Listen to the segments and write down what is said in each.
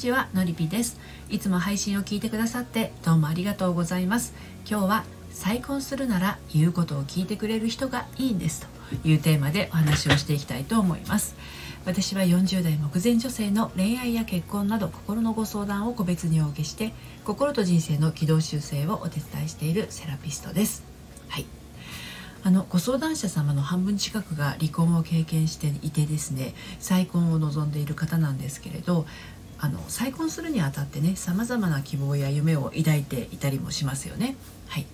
ちはのりぴです。いつも配信を聞いてくださってどうもありがとうございます。今日は再婚するなら言うことを聞いてくれる人がいいんですというテーマでお話をしていきたいと思います。私は40代目前女性の恋愛や結婚など心のご相談を個別にお受けして心と人生の軌道修正をお手伝いしているセラピストです。はい。あのご相談者様の半分近くが離婚を経験していてですね再婚を望んでいる方なんですけれどあの再婚するにあたってねさまざまな希望や夢を抱いていたりもしますよね。はい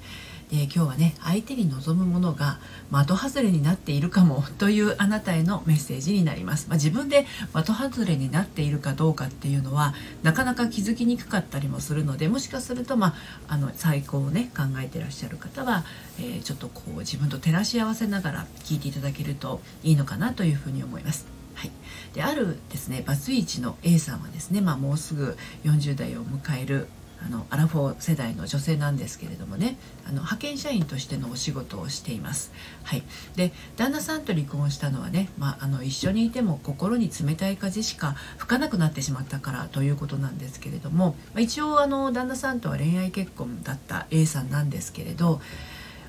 で今日はね相手に望むものが的外れになっているかも というあなたへのメッセージになります、まあ、自分で的外れになっているかどうかっていうのはなかなか気づきにくかったりもするのでもしかすると、まあ、あの再婚をね考えてらっしゃる方は、えー、ちょっとこう自分と照らし合わせながら聞いていただけるといいのかなというふうに思います。はい、であるですねバツイチの A さんはですね、まあ、もうすぐ40代を迎えるあのアラフォー世代の女性なんですけれどもねあの派遣社員としてのお仕事をしています。はい、で旦那さんと離婚したのはね、まあ、あの一緒にいても心に冷たい風しか吹かなくなってしまったからということなんですけれども、まあ、一応あの旦那さんとは恋愛結婚だった A さんなんですけれど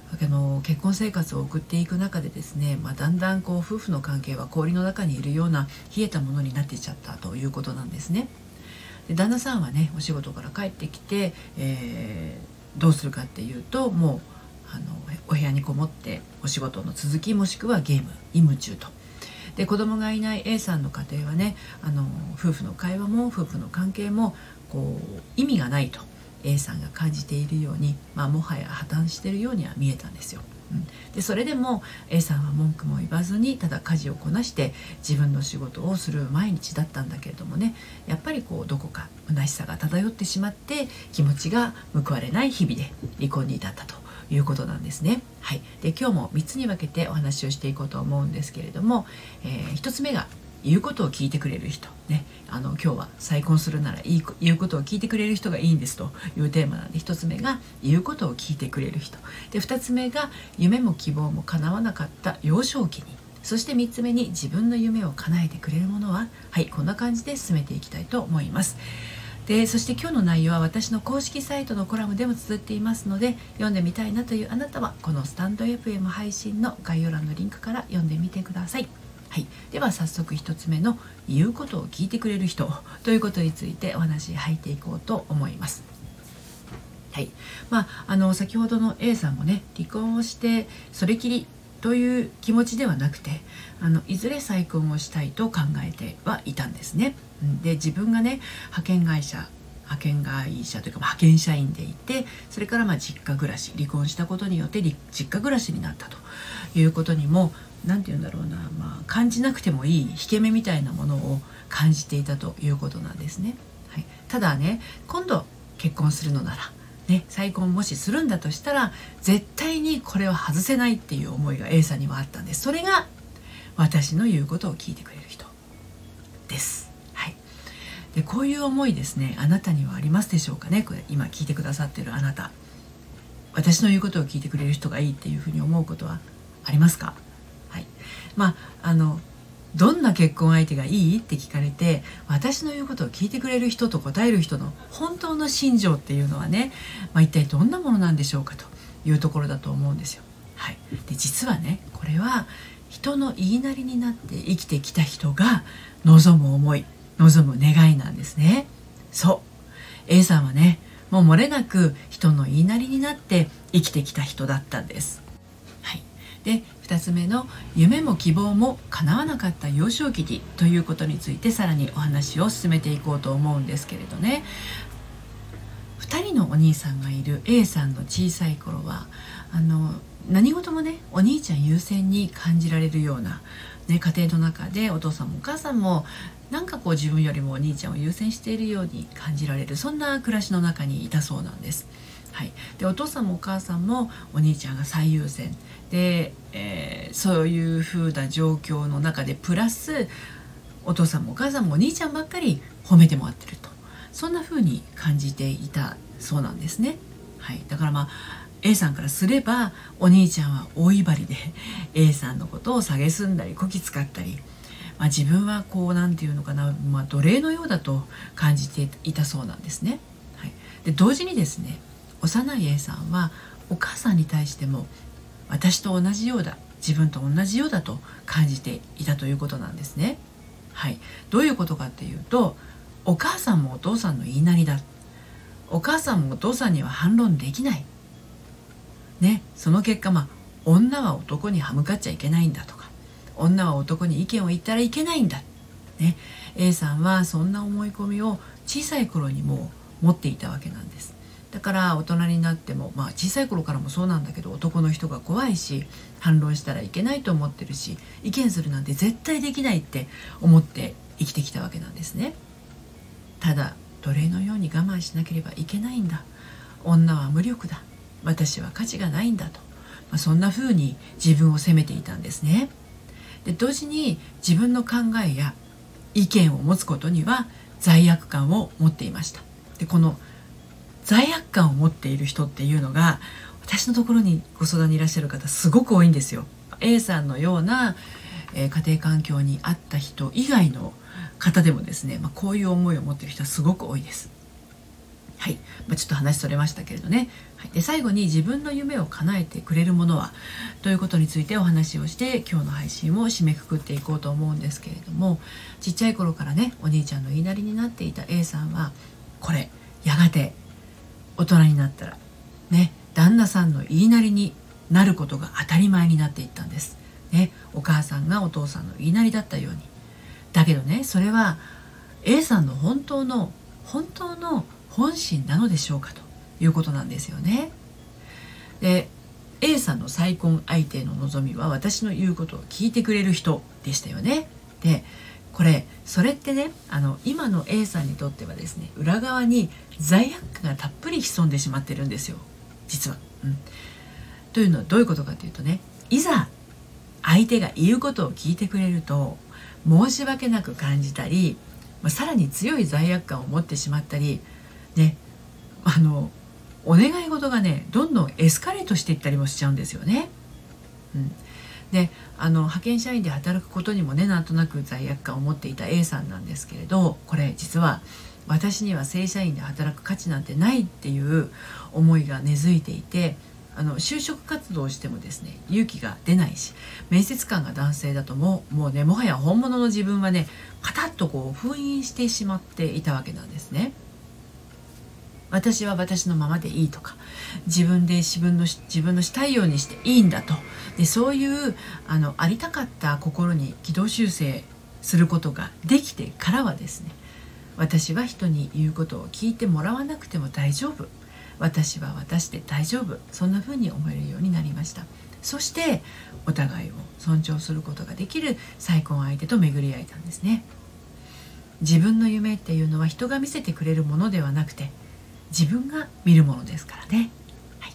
あの結婚生活を送っていく中でですね、まあ、だんだんこう夫婦の関係は氷の中にいるような冷えたものになっていっちゃったということなんですね。で旦那さんはねお仕事から帰ってきて、えー、どうするかっていうともうあのお部屋にこもってお仕事の続きもしくはゲームに夢中と。で子供がいない A さんの家庭はねあの夫婦の会話も夫婦の関係もこう意味がないと A さんが感じているように、まあ、もはや破綻しているようには見えたんですよ。うん、でそれでも A さんは文句も言わずにただ家事をこなして自分の仕事をする毎日だったんだけれどもねやっぱりこうどこか虚しさが漂ってしまって気持ちが報われない日々で離婚に至ったということなんですね。はい、で今日も3つに分けてお話をしていこうと思うんですけれども、えー、1つ目が言うことを聞いてくれる人ねあの今日は再婚するならいい言うことを聞いてくれる人がいいんですというテーマなんで1つ目が言うことを聞いてくれる人で2つ目が夢も希望も叶わなかった幼少期にそして3つ目に自分の夢を叶えてくれるものははいこんな感じで進めていきたいと思います。でそして今日の内容は私の公式サイトのコラムでも綴っていますので読んでみたいなというあなたはこのスタンド FM 配信の概要欄のリンクから読んでみてください。はい、では早速1つ目の「言うことを聞いてくれる人」ということについてお話入っていこうと思います。はいまあ、あの先ほどの A さんもね離婚をしてそれきりという気持ちではなくてあのいずれ再婚をしたいと考えてはいたんですね。で自分がね派遣会社派遣会社というか派遣社員でいてそれからまあ実家暮らし離婚したことによって実家暮らしになったということにも何て言うんだろうな、まあ、感じなくてもいい引け目みたいなものを感じていたということなんですね。はい、ただね今度結婚するのならね、再婚もしするんだとしたら絶対にこれは外せないっていう思いが A さんにはあったんですそれが私の言うことを聞いてくれる人です。でこういう思いですね。あなたにはありますでしょうかね。これ今聞いてくださってるあなた。私の言うことを聞いてくれる人がいいっていうふうに思うことはありますか？はい。まああのどんな結婚相手がいいって聞かれて私の言うことを聞いてくれる人と答える人の本当の心情っていうのはね、まあ、一体どんなものなんでしょうかと。いうところだと思うんですよ。はい、で実はねこれは人の言いなりになって生きてきた人が望む思い。望む願いなんですね。そう A さんはねもう漏れなく人の言いなりになって生きてきた人だったんです。はいで2つ目の夢も希望も叶わなかった幼少期にということについてさらにお話を進めていこうと思うんですけれどね2人のお兄さんがいる A さんの小さい頃はあの何事もねお兄ちゃん優先に感じられるような、ね、家庭の中でお父さんもお母さんもなんかこう自分よりもお兄ちゃんを優先しているように感じられるそんな暮らしの中にいたそうなんです。はい、でお父さんもお母さんもお兄ちゃんが最優先で、えー、そういう風な状況の中でプラスお父さんもお母さんもお兄ちゃんばっかり褒めてもらってるとそんな風に感じていたそうなんですね。はい、だからまあ A さんからすればお兄ちゃんは大威張りで A さんのことを蔑んだりこき使ったりまあ、自分はこう何て言うのかな、まあ、奴隷のようだと感じていたそうなんですね。はい、で同時にですね幼い A さんはお母さんに対しても私と同じようだ自分と同じようだと感じていたということなんですね。はい、どういうことかっていうとお母さんもお父さんの言いなりだお母さんもお父さんには反論できない。ね、その結果まあ女は男に歯向かっちゃいけないんだと女は男に意見を言ったらいけないんだ、ね、A さんはそんな思い込みを小さい頃にも持っていたわけなんです。だから大人になってもまあ小さい頃からもそうなんだけど男の人が怖いし反論したらいけないと思ってるし意見するなんて絶対できないって思って生きてきたわけなんですね。ただ奴隷のように我慢しなければいけないんだ。女は無力だ。私は価値がないんだと、まあ、そんな風に自分を責めていたんですね。で同時に自分の考えや意見を持つことには罪悪感を持っていました。でこの罪悪感を持っている人っていうのが私のところにご相談にいらっしゃる方すごく多いんですよ。A さんのような、えー、家庭環境にあった人以外の方でもですね、まあ、こういう思いを持っている人はすごく多いです。はい、まあ、ちょっと話それましたけれどね、はい、で最後に自分の夢を叶えてくれるものは？ということについてお話をして今日の配信を締めくくっていこうと思うんですけれども。ちっちゃい頃からねお兄ちゃんの言いなりになっていた A さんはこれやがて大人になったらね旦那さんの言いなりになることが当たり前になっていったんです。ね、お母さんがお父さんの言いなりだったように。だけどねそれは A さんの本当の本当の本心なのでしょうかということなんですよね。で A さんの再婚相手の望みは私の言うことを聞いてくれる人でしたよね。でこれそれってねあの今の A さんにとってはですね裏側に罪悪感がたっぷり潜んでしまってるんですよ実は。うん、というのはどういうことかというとねいざ相手が言うことを聞いてくれると申し訳なく感じたり、まあ、さらに強い罪悪感を持ってしまったりねあのお願い事がねどんどんエスカレートしていったりもしちゃうんですよね。うん、であの派遣社員で働くことにもねなんとなく罪悪感を持っていた A さんなんですけれどこれ実は私には正社員で働く価値なんてないっていう思いが根付いていてあの就職活動をしてもですね勇気が出ないし面接官が男性だとももうねもはや本物の自分はねパタッとこう封印してしまっていたわけなんですね。私は私のままでいいとか自分で自分の自分のしたいようにしていいんだと。でそういうあのありたかった心に軌道修正することができてからはですね私は人に言うことを聞いてもらわなくても大丈夫。私は私で大丈夫。そんな風に思えるようになりました。そしてお互いを尊重することができる再婚相手と巡り合えたんですね。自分の夢っていうのは人が見せてくれるものではなくて自分が見るものですからね、はい、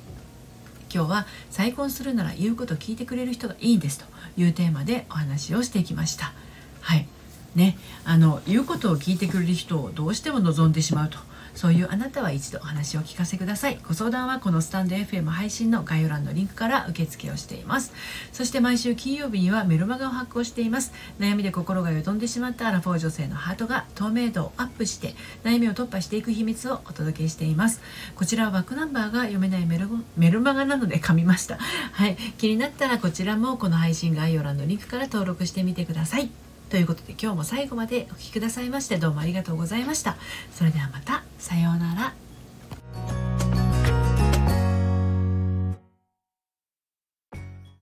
今日は再婚するなら言うことを聞いてくれる人がいいんですというテーマでお話をしていきました。はい。ね。あの言うことを聞いてくれる人をどうしても望んでしまうと。そういうあなたは一度お話を聞かせください。ご相談はこのスタンド FM 配信の概要欄のリンクから受付をしています。そして毎週金曜日にはメルマガを発行しています。悩みで心がよどんでしまったアラフォー女性のハートが透明度をアップして悩みを突破していく秘密をお届けしています。こちらはバックナンバーが読めないメルメルマガなので噛みました。はい。気になったらこちらもこの配信概要欄のリンクから登録してみてください。ということで今日も最後までお聴きくださいましてどうもありがとうございました。それではまた。さようなら。